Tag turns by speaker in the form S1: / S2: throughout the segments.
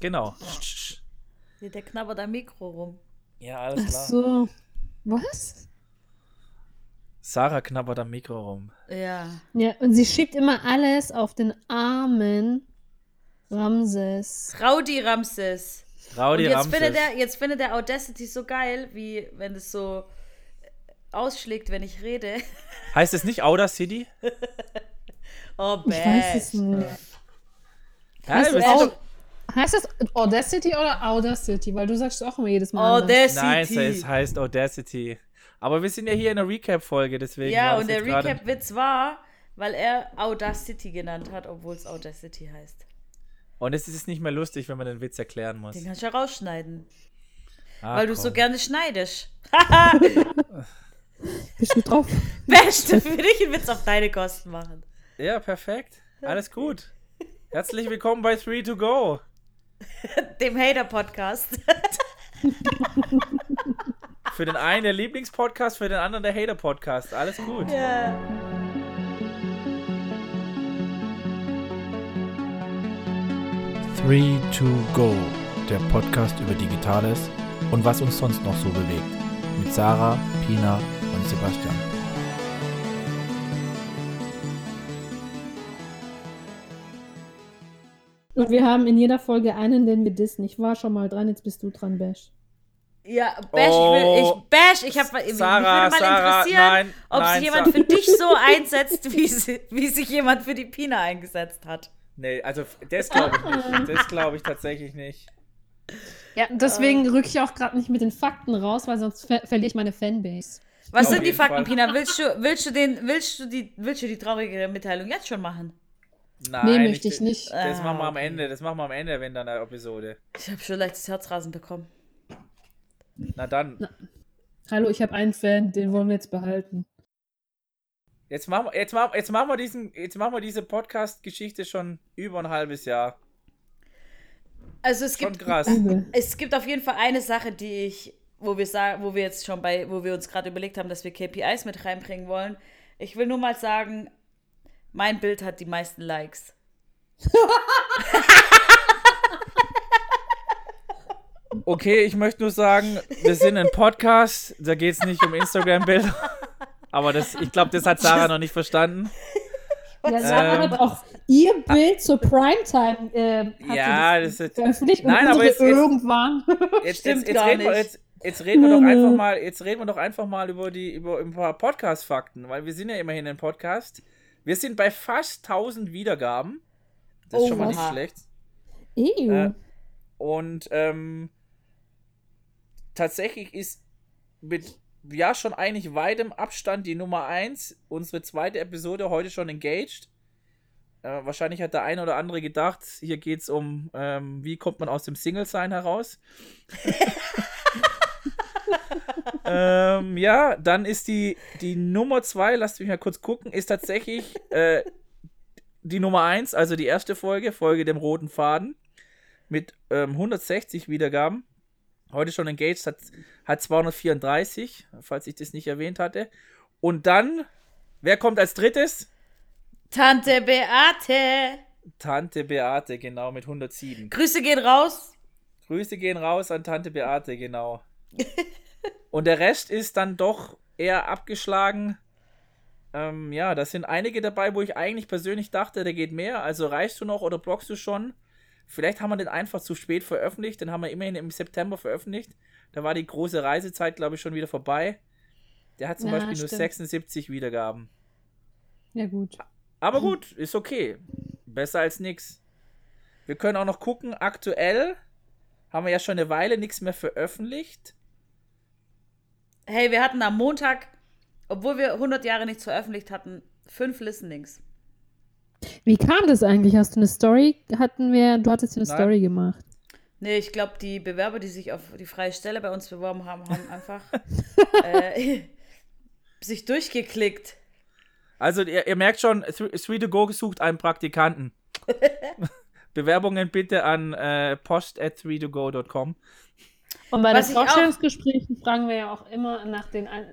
S1: Genau.
S2: Der knabbert am Mikro rum.
S1: Ja, alles
S3: Ach
S1: klar.
S3: so. Was?
S1: Sarah knabbert am Mikro rum.
S2: Ja.
S3: Ja, und sie schiebt immer alles auf den armen Ramses.
S2: Raudi Ramses.
S1: Raudi
S2: Und jetzt
S1: Ramses.
S2: findet, er, jetzt findet er Audacity so geil, wie wenn es so ausschlägt, wenn ich rede.
S1: Heißt es nicht Audacity?
S2: Oh,
S3: Ich weiß es nicht.
S1: Ja,
S3: heißt das Audacity oder Audacity? Weil du sagst auch immer jedes Mal. anders.
S2: Audacity.
S1: Nein, es heißt Audacity. Aber wir sind ja hier in einer Recap-Folge, deswegen.
S2: Ja, und der Recap-Witz war, weil er Audacity genannt hat, obwohl es Audacity heißt.
S1: Und es ist nicht mehr lustig, wenn man den Witz erklären muss.
S2: Den kannst du ja rausschneiden.
S1: Ah,
S2: weil du so gerne schneidest.
S3: Bist du drauf?
S2: Beste für dich einen Witz auf deine Kosten machen.
S1: Ja, perfekt. Alles gut. Herzlich willkommen bei 3 to Go.
S2: Dem Hater-Podcast.
S1: Für den einen der Lieblingspodcast, für den anderen der Hater-Podcast. Alles gut.
S2: ja.
S1: Three to Go, der Podcast über Digitales und was uns sonst noch so bewegt. Mit Sarah, Pina und Sebastian.
S3: Und wir haben in jeder Folge einen, den wir dissen. Ich war schon mal dran, jetzt bist du dran, Bash.
S2: Ja, Bash, ich will,
S1: Oh.
S2: ich, Bash, ich hab, mich
S1: Sarah,
S2: würde mal
S1: Sarah,
S2: interessieren,
S1: nein,
S2: ob
S1: nein,
S2: sich jemand
S1: Sa-
S2: für dich so einsetzt, wie, sie, wie sich jemand für die Pina eingesetzt hat.
S1: Nee, also das glaube ich nicht. Das glaube ich tatsächlich nicht.
S3: Ja, deswegen rücke ich auch gerade nicht mit den Fakten raus, weil sonst ver verliere ich meine Fanbase.
S2: Was
S1: Auf
S2: sind die Fakten,
S1: Fall.
S2: Pina? Willst du, willst du den, willst du die, willst du die traurige Mitteilung jetzt schon machen?
S1: Nein,
S3: Nee, möchte ich nicht.
S1: Das
S2: Ah,
S1: machen wir am. Ende. Das machen wir am Ende, wenn dann eine Episode.
S2: Ich habe schon leichtes Herzrasen bekommen.
S1: Na dann.
S3: Hallo, ich habe einen Fan, den wollen wir jetzt behalten.
S1: Jetzt machen wir, jetzt machen, jetzt machen wir diesen, jetzt machen wir diese Podcast-Geschichte schon über ein halbes Jahr.
S2: Also es
S1: Schon
S2: gibt,
S1: krass.
S2: Es gibt auf jeden Fall eine Sache, die ich, wo wir sagen, wo wir jetzt schon bei, wo wir uns gerade überlegt haben, dass wir KPIs mit reinbringen wollen. Ich will nur mal sagen, mein Bild hat die meisten Likes.
S1: Okay, ich möchte nur sagen, wir sind ein Podcast, da geht es nicht um Instagram-Bilder. Aber das, ich glaube, das hat Sarah noch nicht verstanden.
S3: Ja, Sarah
S1: Ähm.
S3: hat auch ihr Bild zur Primetime äh, hat
S1: Ja, das ist-
S3: veröffentlicht
S1: Nein, aber jetzt-
S3: irgendwann.
S1: Jetzt,
S2: Stimmt
S1: jetzt, jetzt,
S2: gar
S1: reden wir,
S2: nicht.
S1: jetzt, jetzt reden wir doch
S3: Nö,
S1: einfach mal, jetzt reden wir doch einfach mal über die, über ein paar Podcast-Fakten, weil wir sind ja immerhin ein Podcast. Wir sind bei fast 1000 Wiedergaben. Das ist
S3: Oh,
S1: schon mal nicht schlecht. Äh, Und ähm, tatsächlich ist mit ja schon eigentlich weitem Abstand die Nummer 1, unsere zweite Episode heute schon engaged. Äh, wahrscheinlich hat der eine oder andere gedacht, hier geht es um, ähm, wie kommt man aus dem Single-Sein heraus. ähm, ja, dann ist die, die Nummer 2, lasst mich mal kurz gucken, ist tatsächlich äh, die Nummer 1, also die erste Folge, Folge dem roten Faden mit ähm, 160 Wiedergaben. Heute schon engaged, hat, hat 234, falls ich das nicht erwähnt hatte. Und dann, wer kommt als drittes?
S2: Tante Beate.
S1: Tante Beate, genau, mit 107.
S2: Grüße gehen raus.
S1: Grüße gehen raus an Tante Beate, genau. Und der Rest ist dann doch eher abgeschlagen. Ähm, ja, da sind einige dabei, wo ich eigentlich persönlich dachte, der geht mehr. Also reichst du noch oder blockst du schon? Vielleicht haben wir den einfach zu spät veröffentlicht. Den haben wir immerhin im September veröffentlicht. Da war die große Reisezeit, glaube ich, schon wieder vorbei. Der hat zum
S3: Ja,
S1: Beispiel nur
S3: stimmt.
S1: 76 Wiedergaben.
S3: Ja, gut.
S1: Aber gut, ist okay. Besser als nix. Wir können auch noch gucken, aktuell haben wir ja schon eine Weile nichts mehr veröffentlicht.
S2: Hey, wir hatten am Montag, obwohl wir 100 Jahre nichts veröffentlicht hatten, fünf Listenings.
S3: Wie kam das eigentlich? Hast du eine Story? Hatten wir, du hattest eine
S1: Nein.
S3: Story gemacht.
S2: Nee, ich glaube, die Bewerber, die sich auf die freie Stelle bei uns beworben haben, haben einfach äh, sich durchgeklickt.
S1: Also ihr, ihr merkt schon, 3 to sucht einen Praktikanten. Bewerbungen bitte an äh, post at 3togo.com.
S3: Und bei
S2: Was
S3: den
S2: ich auch-
S3: Vorstellungsgesprächen fragen wir ja auch immer nach den Ein-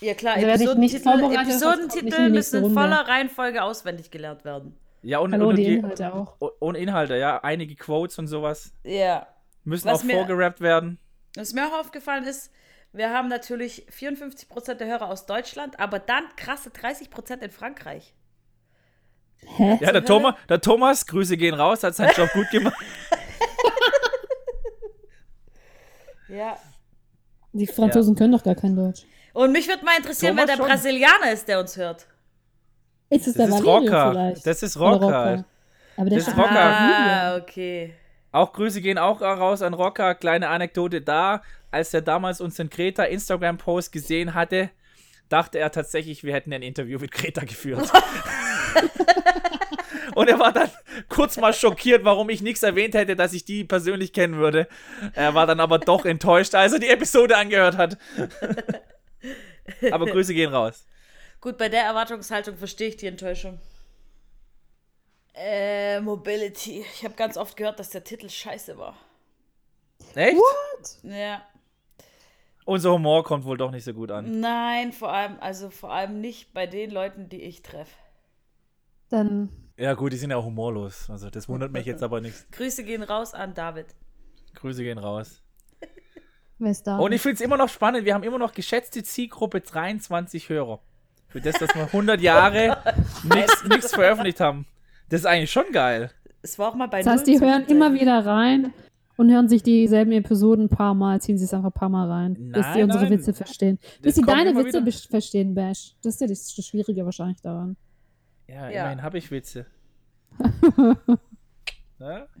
S2: Ja klar,
S3: Also
S2: Episodentitel, Episodentitel
S3: die
S2: müssen in voller Reihenfolge auswendig gelernt werden.
S1: Ja, und,
S3: Hallo,
S1: und,
S3: die
S1: die-
S3: Inhalte auch.
S1: und Inhalte, ja. Einige Quotes und sowas
S2: Ja.
S1: müssen
S2: Was
S1: auch
S2: mir-
S1: vorgerappt werden.
S2: Was mir auch aufgefallen ist, wir haben natürlich 54% der Hörer aus Deutschland, aber dann krasse 30% in Frankreich.
S3: Hä?
S1: Ja, der? Thomas, der Thomas, Grüße gehen raus, hat seinen Job gut gemacht.
S2: Ja.
S3: Die Franzosen können doch gar kein Deutsch.
S2: Und mich würde mal interessieren,
S1: Thomas
S2: wer der
S1: schon.
S2: Brasilianer ist, der uns hört.
S3: Ist es
S1: Das
S3: der
S1: ist
S3: Valerio
S1: Rocker.
S3: vielleicht?
S1: Das ist
S3: Oder
S1: Rocker.
S3: Aber der
S1: Das ist Rocker.
S2: Ah, okay.
S1: Auch Grüße gehen auch raus an Rocker. Kleine Anekdote da. Als er damals unseren Greta Instagram-Post gesehen hatte, dachte er tatsächlich, wir hätten ein Interview mit Greta geführt. Und er war dann kurz mal schockiert, warum ich nichts erwähnt hätte, dass ich die persönlich kennen würde. Er war dann aber doch enttäuscht, als er die Episode angehört hat. aber Grüße gehen raus.
S2: Gut, bei der Erwartungshaltung verstehe ich die Enttäuschung. Äh, Mobility. Ich habe ganz oft gehört, dass der Titel scheiße war.
S1: Echt?
S2: Ja.
S1: Unser Humor kommt wohl doch nicht so gut an.
S2: Nein, vor allem, also vor allem nicht bei den Leuten, die ich treffe.
S3: Dann
S1: Ja, gut, die sind ja auch humorlos. Also, das wundert mich jetzt aber nicht.
S2: Grüße gehen raus an David.
S1: Grüße gehen raus. Und ich finde es immer noch spannend, wir haben immer noch geschätzte Zielgruppe 23 Hörer. Für das, dass wir 100 Jahre nichts veröffentlicht haben. Das ist eigentlich schon geil.
S2: Es war auch mal bei
S3: das heißt, die hören immer wieder rein und hören sich dieselben Episoden ein paar Mal, ziehen sie es einfach ein paar Mal rein, bis sie
S1: Nein,
S3: unsere
S1: nein.
S3: Witze verstehen.
S1: Das
S3: Bis sie deine Witze verstehen, Bash. Das ist ja das Schwierige wahrscheinlich daran.
S1: Ja,
S2: Ja.
S1: immerhin habe ich Witze. ja?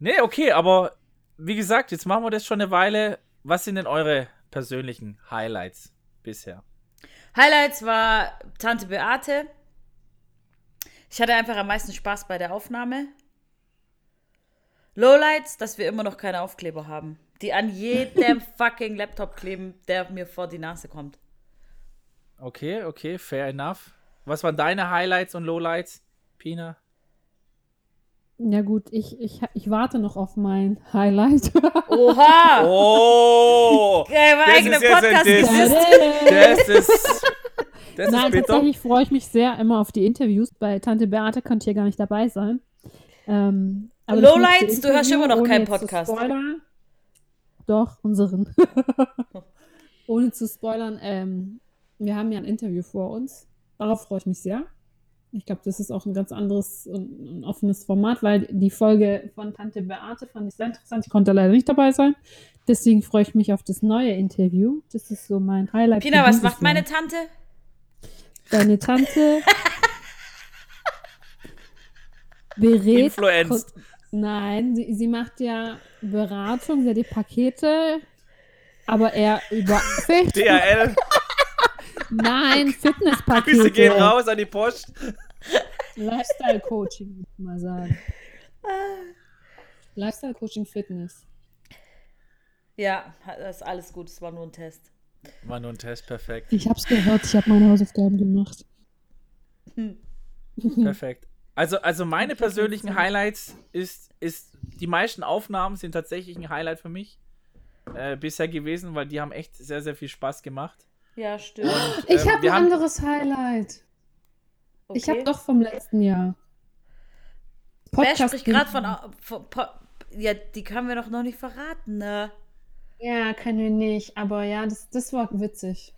S1: Nee, okay, aber wie gesagt, jetzt machen wir das schon eine Weile. Was sind denn eure persönlichen Highlights bisher?
S2: Highlights war Tante Beate. Ich hatte einfach am meisten Spaß bei der Aufnahme. Lowlights, dass wir immer noch keine Aufkleber haben. Die an jedem fucking Laptop kleben, der mir vor die Nase kommt.
S1: Okay, okay, fair enough. Was waren deine Highlights und Lowlights, Pina?
S3: Ja gut, ich, ich, ich warte noch auf mein Highlight.
S2: Oha!
S1: Oh!
S2: Ja, mein
S1: das
S2: eigener Podcast.
S1: Das ist. Das
S3: Nein, tatsächlich freue ich mich sehr immer auf die Interviews. Bei Tante Beate konnte ich ja gar nicht dabei sein. Ähm,
S2: Lowlights, du hörst immer noch keinen Podcast.
S3: Doch, unseren. ohne zu spoilern, ähm, wir haben ja ein Interview vor uns. Darauf freue ich mich sehr. Ich glaube, das ist auch ein ganz anderes und ein offenes Format, weil die Folge von Tante Beate fand ich sehr interessant. Ich konnte leider nicht dabei sein. Deswegen freue ich mich auf das neue Interview. Das ist so mein Highlight.
S2: Pina, was macht meine. Tante?
S3: Deine Tante berät.
S1: Influenced.
S3: Nein, sie, sie macht ja Beratung, sie hat die Pakete, aber eher über
S1: DHL.
S3: Nein, Fitnesspakete.
S1: Grüße gehen raus an die Post.
S3: Lifestyle-Coaching, würde ich mal sagen. Lifestyle-Coaching, Fitness.
S2: Ja, das ist alles gut, es war nur ein Test.
S1: War nur ein Test, perfekt.
S3: Ich hab's gehört, ich habe meine Hausaufgaben gemacht.
S1: Perfekt. Also, also meine persönlichen Highlights ist, ist, die meisten Aufnahmen sind tatsächlich ein Highlight für mich äh, bisher gewesen, weil die haben echt sehr, sehr viel Spaß gemacht.
S2: Ja, stimmt.
S3: Ich
S1: Ähm,
S3: habe ein
S1: haben-
S3: anderes Highlight. Ich
S2: Okay.
S3: habe doch vom letzten Jahr.
S2: Wer
S3: Podcast
S2: spricht gerade von, von, von. Ja, die können wir doch noch nicht verraten, ne?
S3: Ja, können wir nicht, aber ja, das, das war witzig.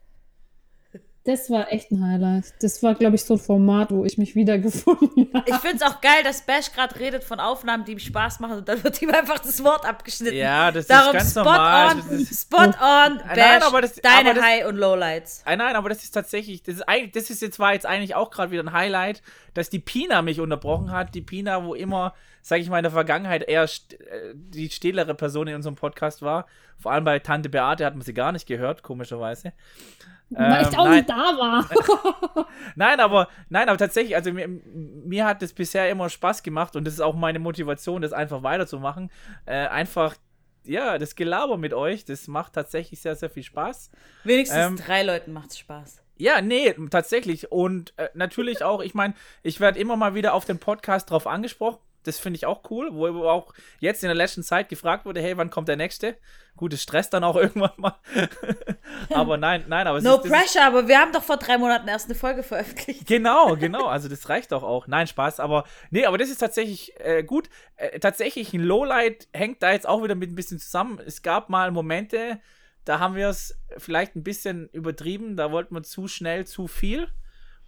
S3: Das war echt ein Highlight. Das war, glaube ich, so ein Format, wo ich mich wiedergefunden habe.
S2: Ich finde es auch geil, dass Bash gerade redet von Aufnahmen, die ihm Spaß machen und dann wird ihm einfach das Wort abgeschnitten.
S1: Ja, das
S2: Darum
S1: ist ganz
S2: spot
S1: normal.
S2: on,
S1: Das ist,
S2: spot on, Bash,
S1: Nein, aber das-
S2: deine
S1: aber das-
S2: High- und Lowlights.
S1: Ah, nein, aber das ist tatsächlich, das ist, eigentlich, das ist jetzt war jetzt eigentlich auch gerade wieder ein Highlight, dass die Pina mich unterbrochen hat. Die Pina, wo immer, sage ich mal, in der Vergangenheit eher st äh, die stillere Person in unserem Podcast war. Vor allem bei Tante Beate hat man sie gar nicht gehört, komischerweise.
S3: Weil ich
S1: Ähm,
S3: auch
S1: nein.
S3: nicht da war.
S1: Nein, aber nein, aber tatsächlich, also mir, mir hat das bisher immer Spaß gemacht und das ist auch meine Motivation, das einfach weiterzumachen. Äh, einfach, ja, das Gelaber mit euch, das macht tatsächlich sehr, sehr viel Spaß.
S2: Wenigstens
S1: Ähm,
S2: drei Leuten macht's Spaß.
S1: Ja, nee, tatsächlich. Und äh, natürlich auch, ich meine, ich werde immer mal wieder auf den Podcast drauf angesprochen. Das finde ich auch cool, wo auch jetzt in der letzten Zeit gefragt wurde, hey, wann kommt der nächste? Gut, es stresst dann auch irgendwann mal. aber nein, nein, aber es
S2: No
S1: ist, ist-
S2: pressure, aber wir haben doch vor drei Monaten erst eine Folge veröffentlicht.
S1: Genau, genau. Also das reicht doch auch. Nein, Spaß. Aber nee, aber das ist tatsächlich äh, gut. Äh, tatsächlich ein Lowlight hängt da jetzt auch wieder mit ein bisschen zusammen. Es gab mal Momente, da haben wir es vielleicht ein bisschen übertrieben. Da wollten wir zu schnell zu viel.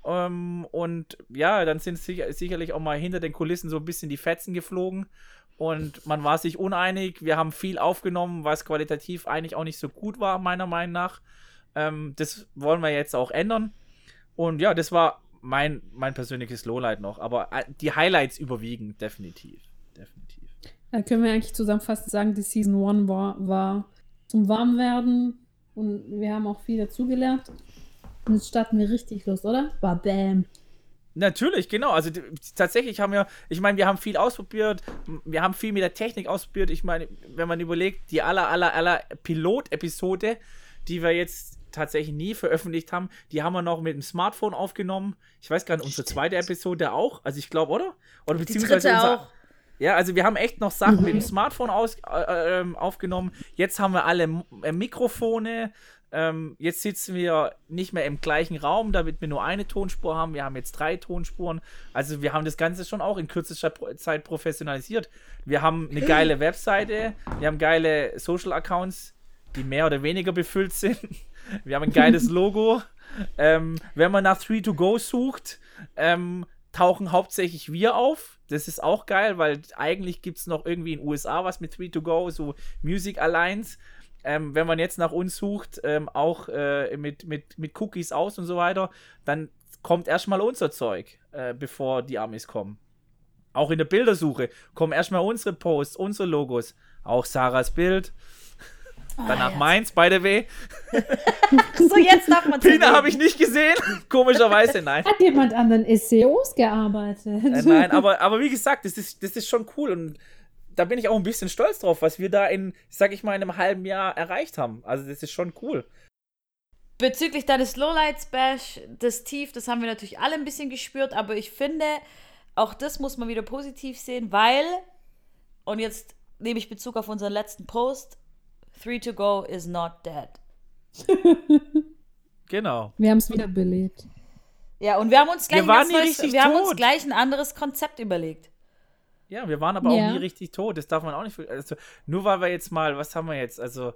S1: Ähm, und ja, dann sind sicher, sicherlich auch mal hinter den Kulissen so ein bisschen die Fetzen geflogen. Und man war sich uneinig. Wir haben viel aufgenommen, was qualitativ eigentlich auch nicht so gut war, meiner Meinung nach. Ähm, das wollen wir jetzt auch ändern. Und ja, das war mein, mein persönliches Lowlight noch. Aber äh, die Highlights überwiegen, definitiv. Definitiv.
S3: Da können wir eigentlich zusammenfassend sagen, die Season 1 war, war zum Warmwerden und wir haben auch viel dazugelernt. Und jetzt starten wir richtig los, oder? Bam.
S1: Natürlich, genau. Also tatsächlich haben wir, ich meine, wir haben viel ausprobiert, wir haben viel mit der Technik ausprobiert. Ich meine, wenn man überlegt, die aller, aller, aller Pilot-Episode, die wir jetzt tatsächlich nie veröffentlicht haben, die haben wir noch mit dem Smartphone aufgenommen. Ich weiß gar nicht, unsere zweite Episode auch. Also ich glaube, oder? Oder
S2: Die
S1: beziehungsweise
S2: dritte
S1: unser,
S2: auch.
S1: Ja, also wir haben echt noch Sachen mit dem Smartphone aus, äh, ähm, aufgenommen. Jetzt haben wir alle äh, Mikrofone. Ähm, jetzt sitzen wir nicht mehr im gleichen Raum, damit wir nur eine Tonspur haben. Wir haben jetzt drei Tonspuren. Also wir haben das Ganze schon auch in kürzester Zeit professionalisiert. Wir haben eine geile Webseite, wir haben geile Social Accounts, die mehr oder weniger befüllt sind. Wir haben ein geiles Logo. Ähm, wenn man nach 3to Go sucht, ähm, tauchen hauptsächlich wir auf. Das ist auch geil, weil eigentlich gibt es noch irgendwie in den USA was mit 3to Go, so Music Alliance. Ähm, wenn man jetzt nach uns sucht, ähm, auch äh, mit, mit, mit Cookies aus und so weiter, dann kommt erstmal unser Zeug, äh, bevor die Amis kommen. Auch in der Bildersuche kommen erstmal unsere Posts, unsere Logos, auch Sarahs Bild. Danach
S2: jetzt.
S1: meins, by the way.
S2: So, jetzt darf man
S1: Pina habe ich nicht gesehen. Komischerweise, nein.
S3: Hat jemand an den SEOs gearbeitet?
S1: Äh, nein, aber, aber wie gesagt, das ist, das ist schon cool und da bin ich auch ein bisschen stolz drauf, was wir da in, sag ich mal, in einem halben Jahr erreicht haben. Also das ist schon cool.
S2: Bezüglich deines Lowlights Bash, das Tief, das haben wir natürlich alle ein bisschen gespürt, aber ich finde, auch das muss man wieder positiv sehen, weil, und jetzt nehme ich Bezug auf unseren letzten Post, 3 to go is not dead.
S1: Genau.
S3: Wir haben es wieder belebt.
S2: Ja, und wir haben uns gleich,
S1: Wir waren
S2: ein
S1: nie
S2: neues,
S1: richtig
S2: wir haben uns gleich ein anderes Konzept überlegt.
S1: Ja, wir waren aber
S3: Ja.
S1: auch nie richtig tot. Das darf man auch nicht. Also, nur weil wir jetzt mal, was haben wir jetzt? Also,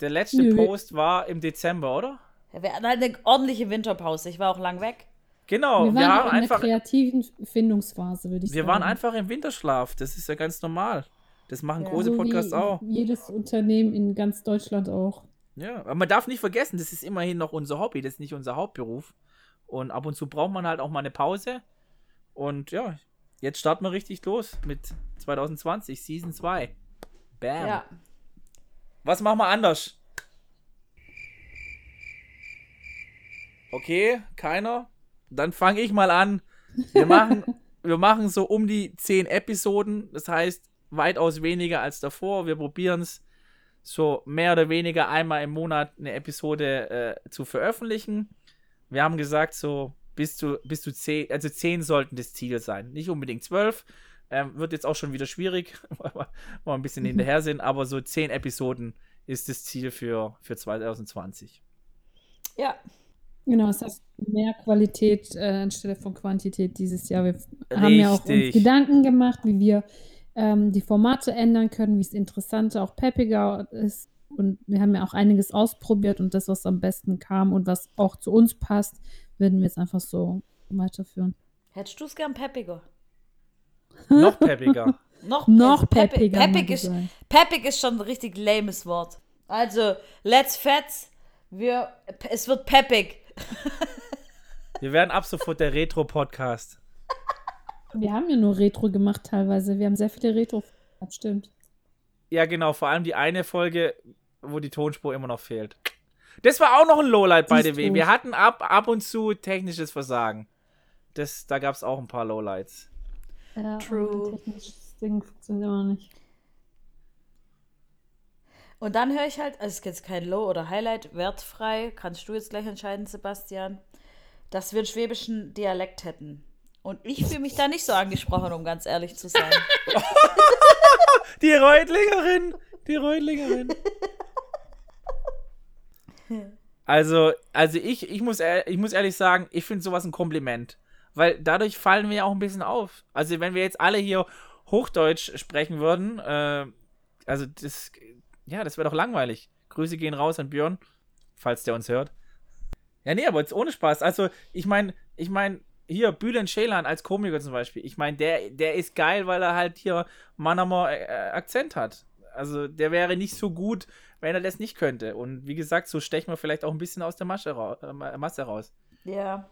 S1: der letzte
S3: Nö.
S1: Post war im Dezember, oder?
S2: Ja, wir hatten halt eine ordentliche Winterpause. Ich war auch lang weg.
S1: Genau.
S3: wir
S1: Wir,
S3: waren
S1: haben
S3: in
S1: einfach,
S3: der kreativen Findungsphase, würde ich
S1: wir
S3: sagen.
S1: waren einfach im Winterschlaf. Das ist ja ganz normal. Das machen
S2: Ja.
S1: große
S3: So
S1: Podcasts auch.
S3: Jedes Unternehmen in ganz Deutschland auch.
S1: Ja, aber man darf nicht vergessen, das ist immerhin noch unser Hobby, das ist nicht unser Hauptberuf. Und ab und zu braucht man halt auch mal eine Pause. Und ja, jetzt starten wir richtig los mit 2020, Season 2. Bam.
S2: Ja.
S1: Was machen wir anders? Okay, keiner. Dann fange ich mal an. Wir machen, wir machen so um die 10 Episoden. Das heißt, weitaus weniger als davor. Wir probieren es so mehr oder weniger einmal im Monat eine Episode äh, zu veröffentlichen. Wir haben gesagt, so bis zu, bis zu 10, also 10 sollten das Ziel sein. Nicht unbedingt 12. Ähm, wird jetzt auch schon wieder schwierig, weil wir, weil wir ein bisschen hinterher sind, aber so 10 Episoden ist das Ziel für, für 2020.
S2: Ja.
S3: Genau, es heißt mehr Qualität äh, anstelle von Quantität dieses Jahr. Wir haben ja auch uns
S1: Richtig.
S3: Gedanken gemacht, wie wir ähm, die Formate ändern können, wie es interessanter, auch peppiger ist. Und wir haben ja auch einiges ausprobiert und das, was am besten kam und was auch zu uns passt, werden wir jetzt einfach so weiterführen.
S2: Hättest du es gern peppiger?
S1: Noch peppiger.
S2: Noch,
S3: Noch
S2: also Peppig-
S3: peppiger,
S2: Peppig ist, peppig ist schon ein richtig lames Wort. Also, let's fetz. Wir, es wird peppig.
S1: Wir werden ab sofort der Retro-Podcast.
S3: Wir haben ja nur Retro gemacht teilweise. Wir haben sehr viele Retro. Das stimmt.
S1: Ja, genau, vor allem die eine Folge, wo die Tonspur immer noch fehlt. Das war auch noch ein Lowlight, by the way. Wir hatten ab, ab und zu technisches Versagen. Das, da gab es auch ein paar Lowlights.
S3: Ja,
S2: True.
S3: technisches Ding funktioniert immer nicht.
S2: Und dann höre ich halt, also es ist jetzt kein Low oder Highlight, wertfrei, kannst du jetzt gleich entscheiden, Sebastian, dass wir einen schwäbischen Dialekt hätten. Und ich fühle mich da nicht so angesprochen, um ganz ehrlich zu sein.
S1: Die Reutlingerin! Die Reutlingerin! Also, also ich, ich, muss, ich muss ehrlich sagen, ich finde sowas ein Kompliment. Weil dadurch fallen wir ja auch ein bisschen auf. Also, wenn wir jetzt alle hier Hochdeutsch sprechen würden, äh, also das, ja, das wäre doch langweilig. Grüße gehen raus an Björn, falls der uns hört. Ja, nee, aber jetzt ohne Spaß. Also, ich meine, ich meine, hier, Bülent Ceylan als Komiker zum Beispiel. Ich meine, der, der ist geil, weil er halt hier Mannheimer äh, Akzent hat. Also, der wäre nicht so gut, wenn er das nicht könnte. Und wie gesagt, so stechen wir vielleicht auch ein bisschen aus der Masche ra äh, Masse raus.
S2: Ja.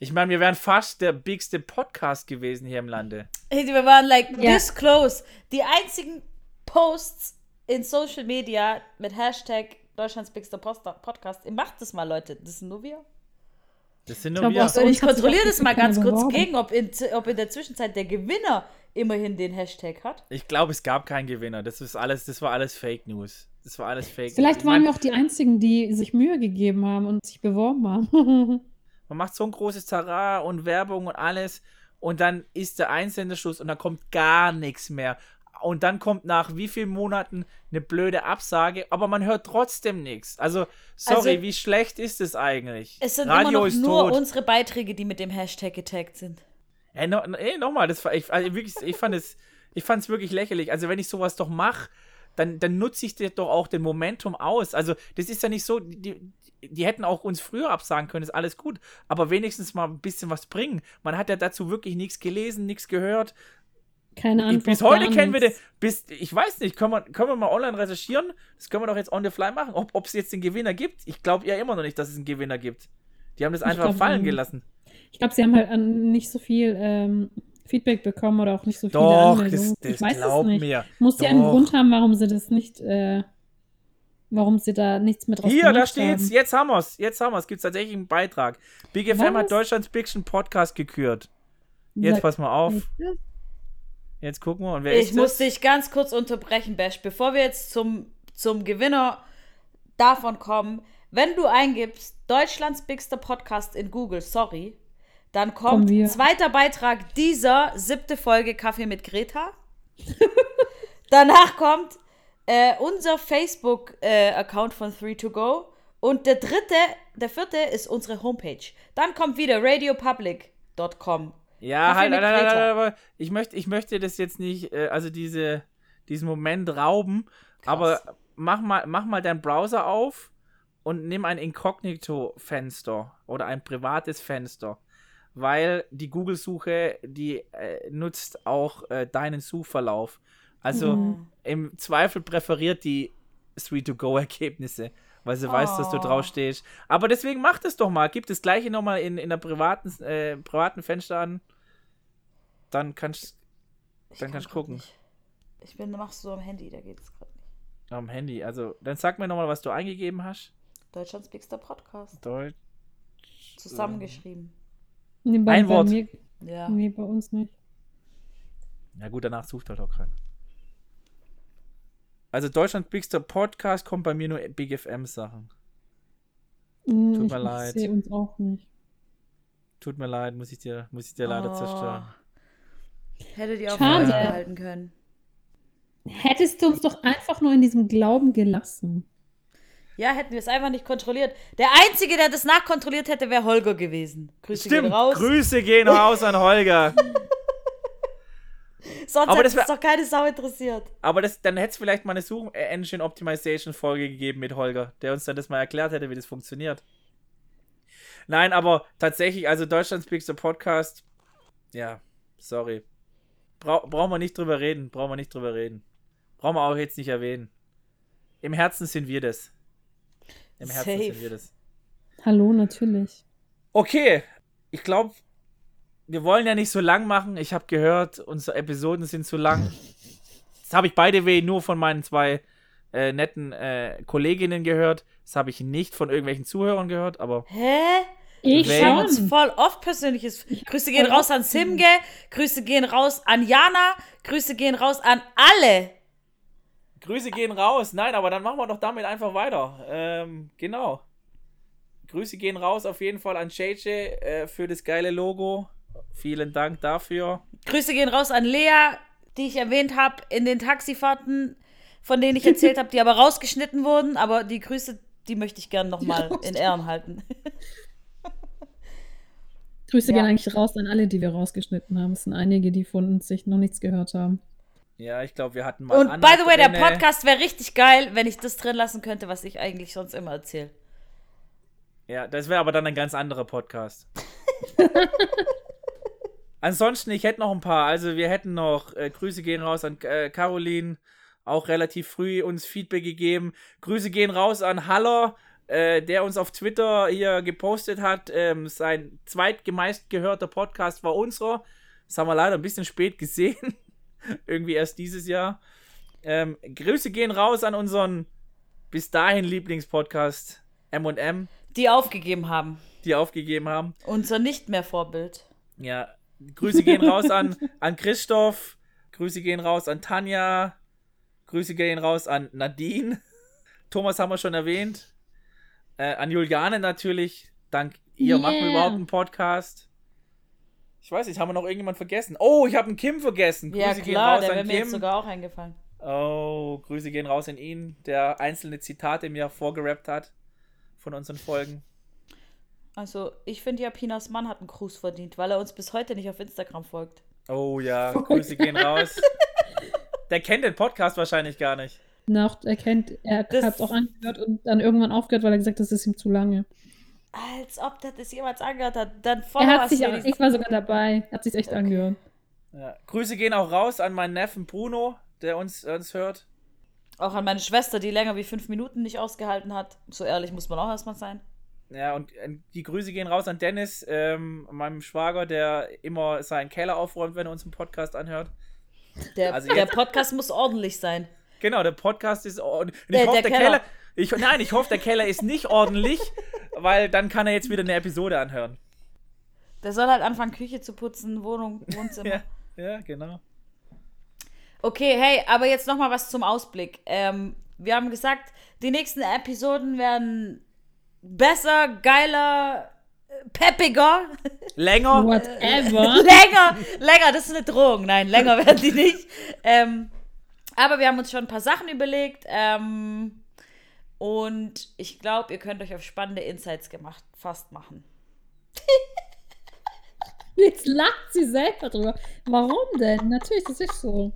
S1: Ich meine, wir wären fast der bigste Podcast gewesen hier im Lande.
S2: Wir waren like
S3: Ja.
S2: this close. Die einzigen Posts in Social Media mit Hashtag Deutschlands bigster Podcast. Ihr macht das mal, Leute. Das sind nur wir.
S1: Das sind
S3: Ich
S1: nur
S3: auch so-
S2: ich kontrolliere das mal ganz kurz gegen, ob in, ob in der Zwischenzeit der Gewinner immerhin den Hashtag hat.
S1: Ich glaube, es gab keinen Gewinner. Das ist alles, das war alles Fake News. Das war alles Fake
S3: Vielleicht
S1: News.
S3: Waren
S1: mein,
S3: wir auch die Einzigen, die sich Mühe gegeben haben und sich beworben haben.
S1: Man macht so ein großes Tara und Werbung und alles und dann ist der Einsendeschluss und dann kommt gar nichts mehr. Und dann kommt nach wie vielen Monaten eine blöde Absage, aber man hört trotzdem nichts. Also, sorry,
S2: Also-
S1: wie schlecht ist es eigentlich?
S2: Es sind
S1: Radio
S2: immer noch nur
S1: tot.
S2: unsere Beiträge, die mit dem Hashtag getaggt sind.
S1: Ey, no, ey nochmal, das ich, also wirklich, ich fand es, ich fand es wirklich lächerlich. Also wenn ich sowas doch mache, dann, dann nutze ich dir doch auch den Momentum aus. Also das ist ja nicht so, die, die hätten auch uns früher absagen können, ist alles gut, aber wenigstens mal ein bisschen was bringen. Man hat ja dazu wirklich nichts gelesen, nichts gehört.
S3: Keine Antwort.
S1: bis heute kennen wir den, bis, ich weiß nicht, können wir, können wir mal online recherchieren? Das können wir doch jetzt on the fly machen, ob es jetzt den Gewinner gibt. Ich glaube ja immer noch nicht, dass es einen Gewinner gibt. Die haben das
S3: Ich
S1: einfach
S3: glaub,
S1: fallen
S3: ähm,
S1: gelassen.
S3: Ich glaube, sie haben halt an- nicht so viel ähm, Feedback bekommen oder auch nicht so viele
S1: Doch,
S3: Anmeldungen.
S1: das,
S3: ich
S1: das
S3: weiß es
S1: glaub
S3: nicht.
S1: mir.
S3: Muss ja einen. Grund haben, warum sie das nicht, äh, warum sie da nichts mit draus
S1: Hier, da steht's.
S3: haben.
S1: Jetzt haben wir's. Jetzt haben wir's. Gibt's tatsächlich einen Beitrag. Big FM
S3: Was?
S1: hat Deutschlands Bigsten Podcast gekürt. Jetzt
S3: Sag-
S1: pass mal auf.
S3: Echt?
S1: Jetzt gucken wir. Und wer
S2: Ich
S1: ist
S2: muss
S1: das?
S2: dich ganz kurz unterbrechen, Bash, bevor wir jetzt zum, zum Gewinner davon kommen. Wenn du eingibst Deutschlands bigster Podcast in Google, sorry, dann kommt
S3: wir.
S2: zweiter Beitrag dieser siebte Folge Kaffee mit Greta. Danach kommt äh, unser Facebook-Account von 3to go. Und der dritte, der vierte ist unsere Homepage. Dann kommt wieder radiopublic.com.
S1: Ja,
S2: Kaffee
S1: halt,
S2: mit
S1: halt, halt,
S2: Greta.
S1: halt, aber ich möchte, ich möchte das jetzt nicht, äh, also diese, diesen Moment rauben, aber mach mal, mach mal deinen Browser auf und nimm ein Inkognito-Fenster oder ein privates Fenster. Weil die Google-Suche, die äh, nutzt auch äh, deinen Suchverlauf. Also
S2: Mhm.
S1: im Zweifel präferiert die 3-to-Go-Ergebnisse, weil sie weiß, dass du
S2: Oh.
S1: drauf stehst. Aber deswegen mach das doch mal. Gib das gleiche nochmal in, in einer privaten, äh, privaten Fenster an. Dann kannst
S2: Ich
S1: Dann
S2: kann
S1: kannst du gucken.
S2: nicht. Ich bin, machst du so am Handy, da geht es gerade nicht.
S1: du am Handy. Also, dann sag mir nochmal, was du eingegeben hast.
S2: Deutschlands bigster Podcast.
S1: Deutsch.
S2: Zusammengeschrieben.
S3: Nee, bei,
S1: Ein
S3: bei
S1: Wort.
S3: Mir,
S2: Ja.
S3: nee, bei uns nicht.
S1: Ja gut, danach sucht halt auch keiner. Also Deutschland Bigster Podcast kommt bei mir nur Big FM Sachen.
S3: Hm,
S1: Tut
S3: ich
S1: mir leid.
S3: sehe uns auch nicht.
S1: Tut mir leid, muss ich dir, muss ich dir leider
S2: Oh.
S1: zerstören.
S2: Hätte die auch
S3: Schade.
S2: halten können.
S3: Hättest du uns doch einfach nur in diesem Glauben gelassen.
S2: Ja, hätten wir es einfach nicht kontrolliert. Der Einzige, der das nachkontrolliert hätte, wäre Holger gewesen. Grüße
S1: Stimmt,
S2: gehen raus.
S1: Grüße gehen raus an Holger.
S2: Sonst
S1: Aber
S2: hätte
S1: das
S2: es doch keine Sau interessiert.
S1: Aber das, dann hätte es vielleicht mal eine Such-Engine Optimization Folge gegeben mit Holger, der uns dann das mal erklärt hätte, wie das funktioniert. Nein, aber tatsächlich, also Deutschlands Bigster Podcast, ja, sorry. Bra brauchen wir nicht drüber reden, brauchen wir nicht drüber reden. Brauchen wir auch jetzt nicht erwähnen. Im Herzen sind wir das. Im Herzen
S2: Safe.
S1: sind wir das.
S3: Hallo, natürlich.
S1: Okay, ich glaube, wir wollen ja nicht so lang machen. Ich habe gehört, unsere Episoden sind zu lang. Das habe ich by the way nur von meinen zwei äh, netten äh, Kolleginnen gehört. Das habe ich nicht von irgendwelchen Zuhörern gehört, aber
S2: Hä?
S3: Ich
S2: haben uns voll oft persönliches. Grüße gehen raus an. Simge, Grüße gehen raus an Jana, Grüße gehen raus an alle.
S1: Grüße gehen raus. Nein, aber dann machen wir doch damit einfach weiter. Ähm, genau. Grüße gehen raus auf jeden Fall an JJ äh, für das geile Logo Vielen Dank dafür.
S2: Grüße gehen raus an Lea, die ich erwähnt habe in den Taxifahrten, von denen ich erzählt habe, die aber rausgeschnitten wurden. Aber die Grüße, die möchte ich gerne nochmal in Ehren halten.
S3: Grüße
S2: Ja.
S3: gehen eigentlich raus an alle, die wir rausgeschnitten haben. Es sind einige, die von uns sich noch nichts gehört haben.
S1: Ja, ich glaube, wir hatten mal.
S2: Und
S1: Anna
S2: by the way, der
S1: drinne.
S2: Podcast wäre richtig geil, wenn ich das drin lassen könnte, was ich eigentlich sonst immer erzähle.
S1: Ja, das wäre aber dann ein ganz anderer Podcast. Ansonsten, ich hätte noch ein paar. Also, wir hätten noch äh, Grüße gehen raus an äh, Caroline, auch relativ früh uns Feedback gegeben. Grüße gehen raus an Haller, äh, der uns auf Twitter hier gepostet hat. Ähm, sein zweitgemeist gehörter Podcast war unserer. Das haben wir leider ein bisschen spät gesehen. Irgendwie erst dieses Jahr. Ähm, Grüße gehen raus an unseren bis dahin Lieblingspodcast M&M,
S2: Die aufgegeben haben.
S1: die aufgegeben haben.
S2: Unser nicht mehr Vorbild.
S1: Ja, Grüße gehen raus an, an Christoph, Grüße gehen raus an Tanja, Grüße gehen raus an Nadine, Thomas haben wir schon erwähnt, äh, an Juliane natürlich, dank ihr machen wir
S3: Yeah.
S1: überhaupt einen Podcast. Ich weiß nicht, haben wir noch irgendjemand vergessen? Oh, ich habe einen Kim vergessen. Grüße
S2: ja
S1: gehen
S2: klar,
S1: raus
S2: der wäre mir jetzt
S1: Kim.
S2: sogar auch eingefallen.
S1: Oh, Grüße gehen raus an ihn, der einzelne Zitate mir vorgerappt hat von unseren Folgen.
S2: Also, ich finde ja, Pinas Mann hat einen Gruß verdient, weil er uns bis heute nicht auf Instagram folgt.
S1: Oh ja, Grüße gehen raus. Der kennt den Podcast wahrscheinlich gar nicht.
S3: Nach, er kennt, er hat es auch angehört und dann irgendwann aufgehört, weil er gesagt hat, das ist ihm zu lange.
S2: Als ob der das jemals angehört hat. Dann
S3: Er hat sich auch, ich war sogar dabei, hat sich echt
S2: Okay.
S3: angehört.
S1: Ja. Grüße gehen auch raus an meinen Neffen Bruno, der uns, uns hört.
S2: Auch an meine Schwester, die länger wie fünf Minuten nicht ausgehalten hat. So ehrlich muss man auch erstmal sein.
S1: Ja, und die Grüße gehen raus an Dennis, ähm, meinem Schwager, der immer seinen Keller aufräumt, wenn er uns einen Podcast anhört.
S2: Der,
S1: Also
S2: der Podcast muss ordentlich sein.
S1: Genau, der Podcast ist ordentlich. Und
S2: Der-
S1: ich hoffe,
S2: der
S1: der,
S2: Keller.
S1: Keller. ich, nein, ich hoffe, der Keller ist nicht ordentlich, weil dann kann er jetzt wieder eine Episode anhören.
S2: Der soll halt anfangen, Küche zu putzen, Wohnung, Wohnzimmer.
S1: Ja, ja genau.
S2: Okay, hey, aber jetzt noch mal was zum Ausblick. Ähm, wir haben gesagt, die nächsten Episoden werden besser, geiler, peppiger,
S1: Länger.
S3: Whatever.
S2: länger, länger, das ist eine Drohung. Nein, länger werden die nicht. Ähm, aber wir haben uns schon ein paar Sachen überlegt. Ähm, und ich glaube, ihr könnt euch auf spannende Insights gemacht, fast machen.
S3: Jetzt lacht sie selber drüber. Warum denn? Natürlich, das ist so.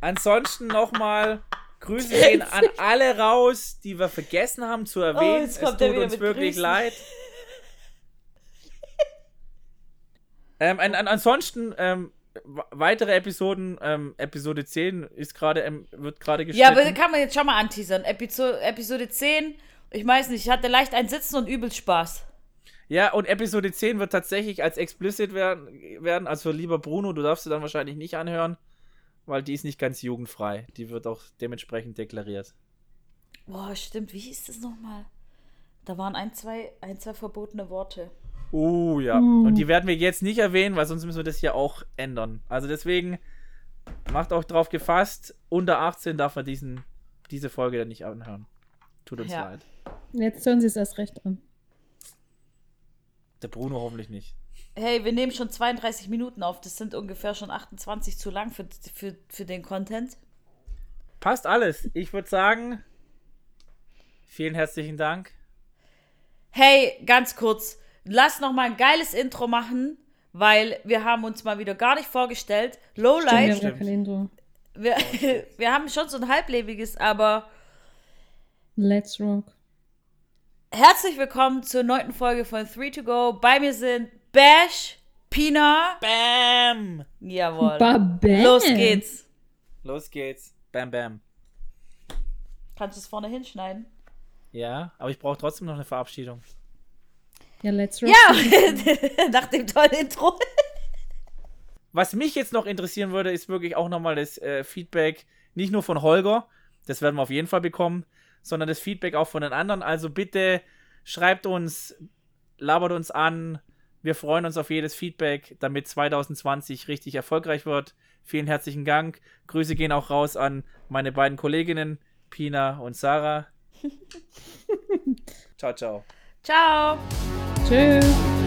S1: Ansonsten nochmal Grüße gehen an alle raus, die wir vergessen haben zu erwähnen.
S2: Oh,
S1: es tut uns wirklich
S2: Grüßen.
S1: leid. ähm, an, an, ansonsten ähm, weitere Episoden, ähm, Episode 10 ist gerade wird gerade
S2: Ja,
S1: geschnitten.
S2: aber kann man jetzt schon mal anteasern. Episo Episode 10, ich weiß nicht, ich hatte leicht ein Sitzen und übel Spaß.
S1: Ja, und Episode 10 wird tatsächlich als explicit werden, werden. Also lieber Bruno, du darfst sie dann wahrscheinlich nicht anhören, weil die ist nicht ganz jugendfrei. Die wird auch dementsprechend deklariert.
S2: Boah, stimmt, wie hieß das nochmal? Da waren ein, zwei, ein, zwei verbotene Worte.
S1: Oh ja.
S3: Uh.
S1: Und die werden wir jetzt nicht erwähnen, weil sonst müssen wir das hier auch ändern. Also deswegen macht auch drauf gefasst, unter 18 darf man diesen, diese Folge dann nicht anhören. Tut uns
S2: Ja.
S1: leid.
S3: Jetzt hören sie es erst recht an.
S1: Der Bruno hoffentlich nicht.
S2: Hey, wir nehmen schon 32 Minuten auf. Das sind ungefähr schon 28 zu lang für, für, für den Content.
S1: Passt alles. Ich würde sagen, vielen herzlichen Dank.
S2: Hey, ganz kurz, lass noch mal ein geiles Intro machen, weil wir haben uns mal wieder gar nicht vorgestellt.
S3: Stimmt, wir
S2: Lowlight,
S3: haben
S1: Stimmt.
S3: kein Intro.
S2: wir, wir haben schon so ein halblebiges, aber
S3: Let's rock.
S2: Herzlich willkommen zur neunten Folge von 3 to Go. Bei mir sind Bash, Pina,
S1: Bam!
S2: jawohl.
S3: Babam.
S2: Los geht's.
S1: Los geht's. Bam, bam.
S2: Kannst du es vorne hinschneiden?
S1: Ja, aber ich brauche trotzdem noch eine Verabschiedung.
S3: Ja, let's rock.
S2: Ja, nach dem tollen Intro.
S1: Was mich jetzt noch interessieren würde, ist wirklich auch nochmal das äh, Feedback, nicht nur von Holger, das werden wir auf jeden Fall bekommen, sondern das Feedback auch von den anderen. Also bitte schreibt uns, labert uns an. Wir freuen uns auf jedes Feedback, damit 2020 richtig erfolgreich wird. Vielen herzlichen Dank. Grüße gehen auch raus an meine beiden Kolleginnen, Pina und Sarah. ciao, ciao.
S2: Ciao.
S3: Tschüss.